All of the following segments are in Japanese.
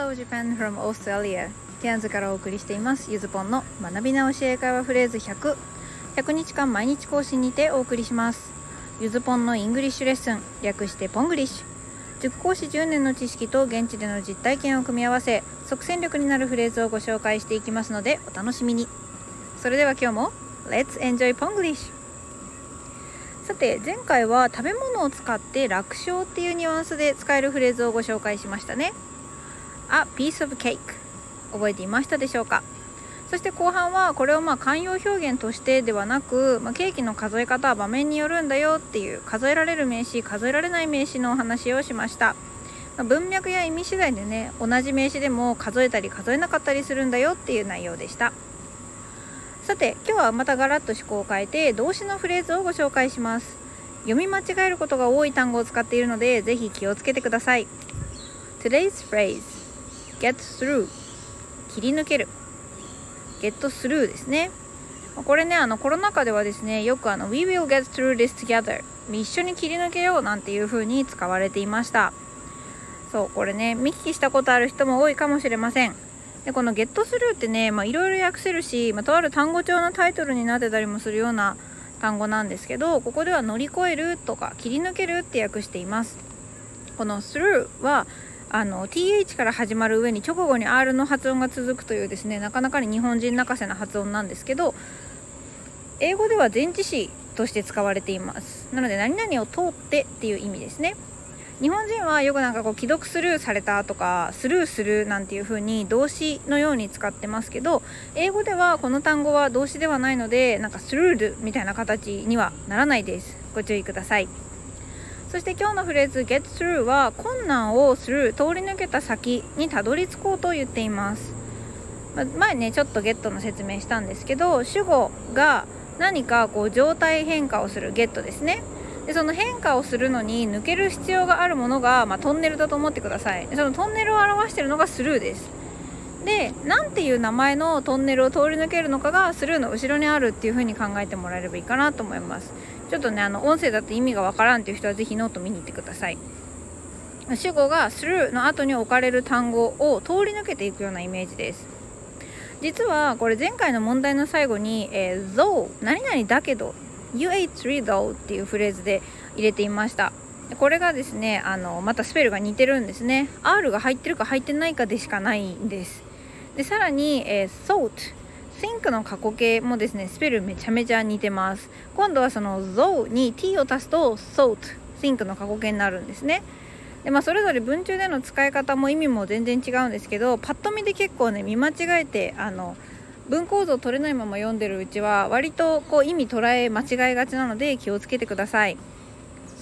Hello Japan from Australia. ケアンズからお送りしています。ゆずぽんの学び直し英会話フレーズ100 100日間毎日更新にてお送りします。ゆずぽんのイングリッシュレッスン。略してポングリッシュ。塾講師10年の知識と現地での実体験を組み合わせ即戦力になるフレーズをご紹介していきますのでお楽しみに。それでは今日も Let's enjoy Ponglish! さて前回は食べ物を使って楽勝っていうニュアンスで使えるフレーズをご紹介しましたね。A piece of cake. 覚えていましたでしょうか？そして後半はこれをまあ慣用表現としてではなく、まあ、ケーキの数え方は場面によるんだよっていう数えられる名詞数えられない名詞のお話をしました、まあ、文脈や意味次第でね同じ名詞でも数えたり数えなかったりするんだよっていう内容でした。さて今日はまたガラッと思考を変えて動詞のフレーズをご紹介します。読み間違えることが多い単語を使っているのでぜひ気をつけてください。Today's phrase. Get through 切り抜ける。get through ですね。これねあのコロナ禍ではですねよくあの We will get through this together 一緒に切り抜けようなんていう風に使われていました。そうこれね見聞きしたことある人も多いかもしれません。でこのゲットスルーってねいろいろ訳せるし、まあ、とある単語帳のタイトルになってたりもするような単語なんですけどここでは乗り越えるとか切り抜けるって訳しています。このスルーはあの th から始まる上に直後に r の発音が続くというですねなかなかに日本人泣かせな発音なんですけど英語では前置詞として使われています。なので何々を通ってっていう意味ですね。日本人はよくなんかこう既読スルーされたとかスルーするなんていう風に動詞のように使ってますけど英語ではこの単語は動詞ではないのでなんかスルールみたいな形にはならないです。ご注意ください。そして今日のフレーズ get through は困難をする通り抜けた先にたどり着こうと言っています。前ねちょっとゲットの説明したんですけど主語が何かこう状態変化をするゲットですね。でその変化をするのに抜ける必要があるものが、まあ、トンネルだと思ってください。そのトンネルを表しているのがスルーです。で何ていう名前のトンネルを通り抜けるのかがスルーの後ろにあるっていう風に考えてもらえればいいかなと思います。ちょっとねあの音声だと意味がわからんっていう人は是非ノート見に行ってください。主語がスルーの後に置かれる単語を通り抜けていくようなイメージです。実はこれ前回の問題の最後に「えー、though 何々だけど You ate three though っていうフレーズで入れていました。これがですねあのまたスペルが似てるんですね。R が入ってるか入ってないかでしかないんです。でさらに、えー、salt think の過去形もですねスペルめちゃめちゃ似てます。今度はその though に t を足すと salt think の過去形になるんですね。でまあ、それぞれ文中での使い方も意味も全然違うんですけどパッと見で結構ね見間違えてあの文構造取れないまま読んでるうちは割とこう意味捉え間違いがちなので気をつけてください。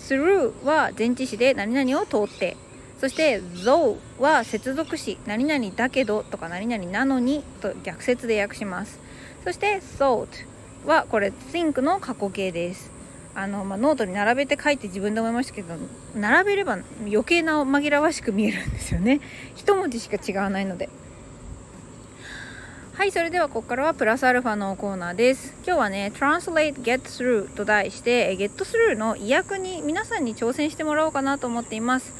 through は前置詞で何々を通って。そして though は接続詞何々だけどとか何々なのにと逆説で訳します。そして thought はこれ think の過去形です。あの、まあ、ノートに並べて書いて自分で思いましたけど並べれば余計な紛らわしく見えるんですよね。一文字しか違わないので。はいそれではここからはプラスアルファのコーナーです。今日はね Translate Get Through と題して Get Through の意訳に皆さんに挑戦してもらおうかなと思っています。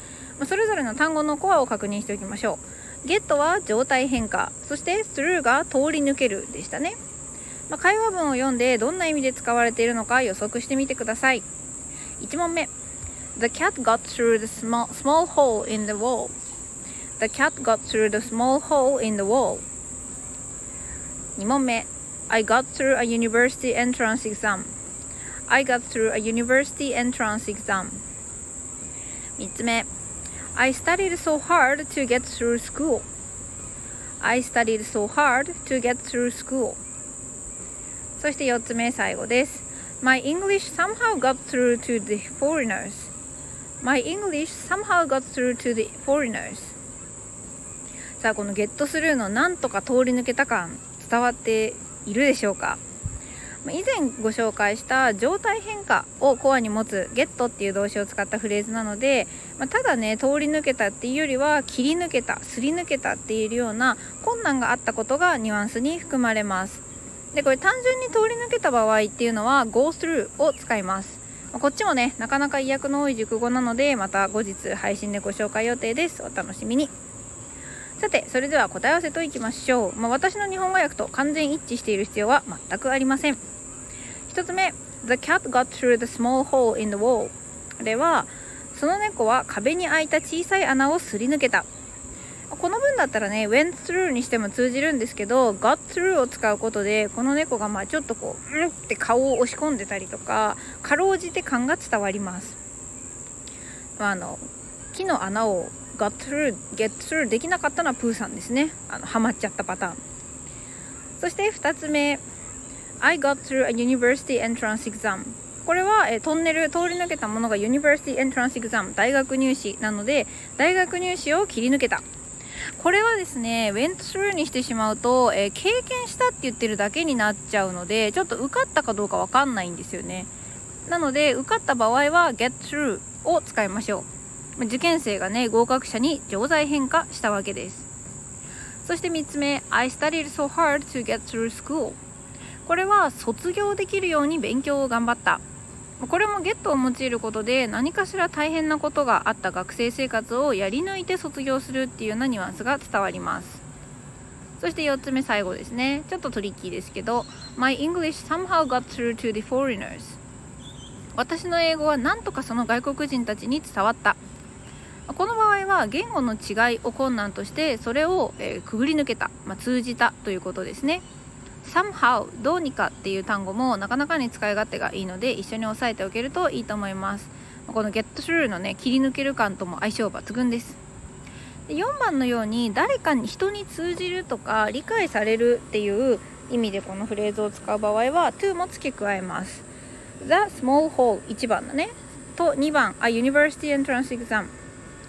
それぞれの単語のコアを確認しておきましょう Get は状態変化そして Through が通り抜けるでしたね、まあ、会話文を読んでどんな意味で使われているのか予測してみてください1問目 The cat got through the small, small hole in the wall The cat got through the small hole in the wall 2問目 I got through a university entrance exam I got through a university entrance exam 3つ目 I studied so hard to get through school I studied so hard to get through school そして4つ目最後です My English somehow got through to the foreigners My English somehow got through to the foreigners さあこのゲットスルーのなんとか通り抜けた感伝わっているでしょうか以前ご紹介した状態変化をコアに持つゲットっていう動詞を使ったフレーズなので、まあ、ただね通り抜けたっていうよりは切り抜けたすり抜けたっていうような困難があったことがニュアンスに含まれます。でこれ単純に通り抜けた場合っていうのは go through を使います。こっちもねなかなか意訳の多い熟語なのでまた後日配信でご紹介予定です。お楽しみに。さてそれでは答え合わせといきましょう、まあ、私の日本語訳と完全一致している必要は全くありません。1つ目 The cat got through the small hole in the wall これはその猫は壁に開いた小さい穴をすり抜けた。この文だったらね went through にしても通じるんですけど got through を使うことでこの猫がまあちょっとこううんって顔を押し込んでたりとかかろうじて感が伝わります、まあ、あの木の穴を got through get through できなかったのはプーさんですね。あのハマっちゃったパターン。そして2つ目。I got through a university entrance exam これは、えトンネル通り抜けたものが University Entrance Exam 大学入試なので大学入試を切り抜けた。これはですね went through にしてしまうと、えー、経験したって言ってるだけになっちゃうのでちょっと受かったかどうかわかんないんですよね。なので受かった場合は get through を使いましょう。受験生がね合格者に常在変化したわけです。そして3つ目 I studied so hard to get through school これは卒業できるように勉強を頑張った。これもゲットを用いることで何かしら大変なことがあった学生生活をやり抜いて卒業するっていうようなニュアンスが伝わります。そして4つ目最後ですね。ちょっとトリッキーですけど My English somehow got through to the foreigners 私の英語は何とかその外国人たちに伝わった。この場合は言語の違いを困難としてそれを、え、くぐり抜けた、まあ、通じたということですね。somehow どうにかっていう単語もなかなかに使い勝手がいいので一緒に押さえておけるといいと思います。この get through のね切り抜ける感とも相性抜群です。4番のように誰かに人に通じるとか理解されるっていう意味でこのフレーズを使う場合は to も付け加えます。The small hole 1番だね。と2番 A university entrance exam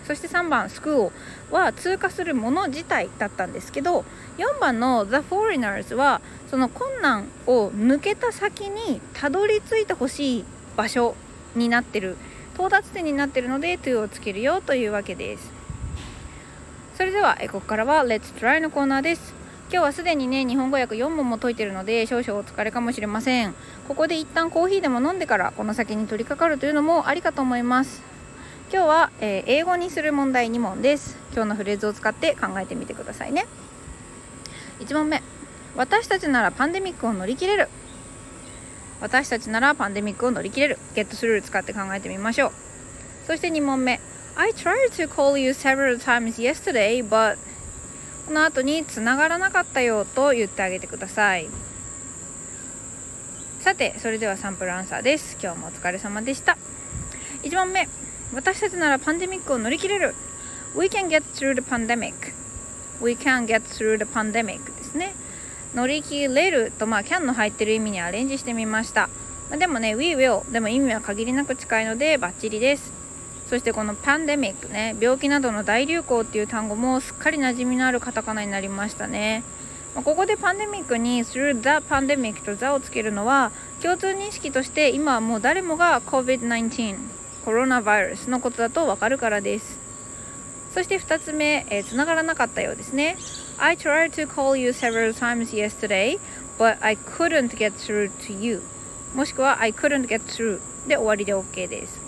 そして3番 school は通過するもの自体だったんですけど4番の The foreigners はその困難を抜けた先にたどり着いてほしい場所になってる到達点になってるので to をつけるよというわけです。それではここからは Let's Try のコーナーです。今日はすでにね日本語訳4問も解いてるので少々お疲れかもしれません。ここで一旦コーヒーでも飲んでからこの先に取り掛かるというのもありかと思います。今日は、えー、英語にする問題2問です。今日のフレーズを使って考えてみてくださいね。1問目。私たちならパンデミックを乗り切れる。私たちならパンデミックを乗り切れる。ゲットスルール使って考えてみましょう。そして2問目。I tried to call you several times yesterday but この後に繋がらなかったよと言ってあげてください。さてそれではサンプルアンサーです。今日もお疲れ様でした。1問目。私たちならパンデミックを乗り切れる。We can get through the pandemic. We can get through the pandemic ですね。乗り切れるとまあ can の入ってる意味にアレンジしてみました、まあ、でもね We will でも意味は限りなく近いのでバッチリです。そしてこのパンデミックね病気などの大流行っていう単語もすっかり馴染みのあるカタカナになりましたね。まここでパンデミックに through the pandemic と the をつけるのは共通認識として今はもう誰もが COVID-19 コロナウイルスのことだとわかるからですそして2つ目、えー、繋がらなかったようですね I tried to call you several times yesterday, but I couldn't get through to you. もしくは I couldn't get through で終わりで OK です。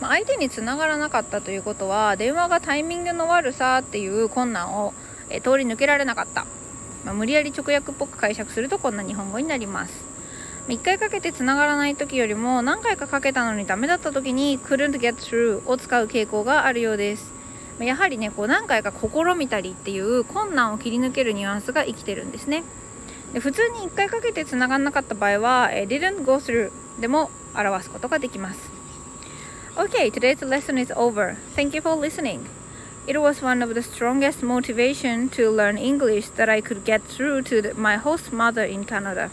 ま、相手につながらなかったということは電話がタイミングの悪さっていう困難を、え通り抜けられなかった、まあ、無理やり直訳っぽく解釈するとこんな日本語になります1回かけてつながらない時よりも何回かかけたのにダメだった時に couldn't get through を使う傾向があるようですやはりねこう何回か試みたりっていう困難を切り抜けるニュアンスが生きてるんですねで普通に1回かけて繋がんなかった場合は didn't go through でも表すことができます Okay, today's lesson is over. Thank you for listening. It was one of the strongest motivation to learn English that I could get through to the, my host mother in Canada.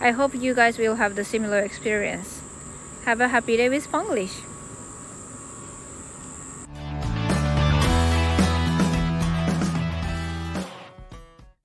I hope you guys will have the similar experience. Have a happy day with Spanglish.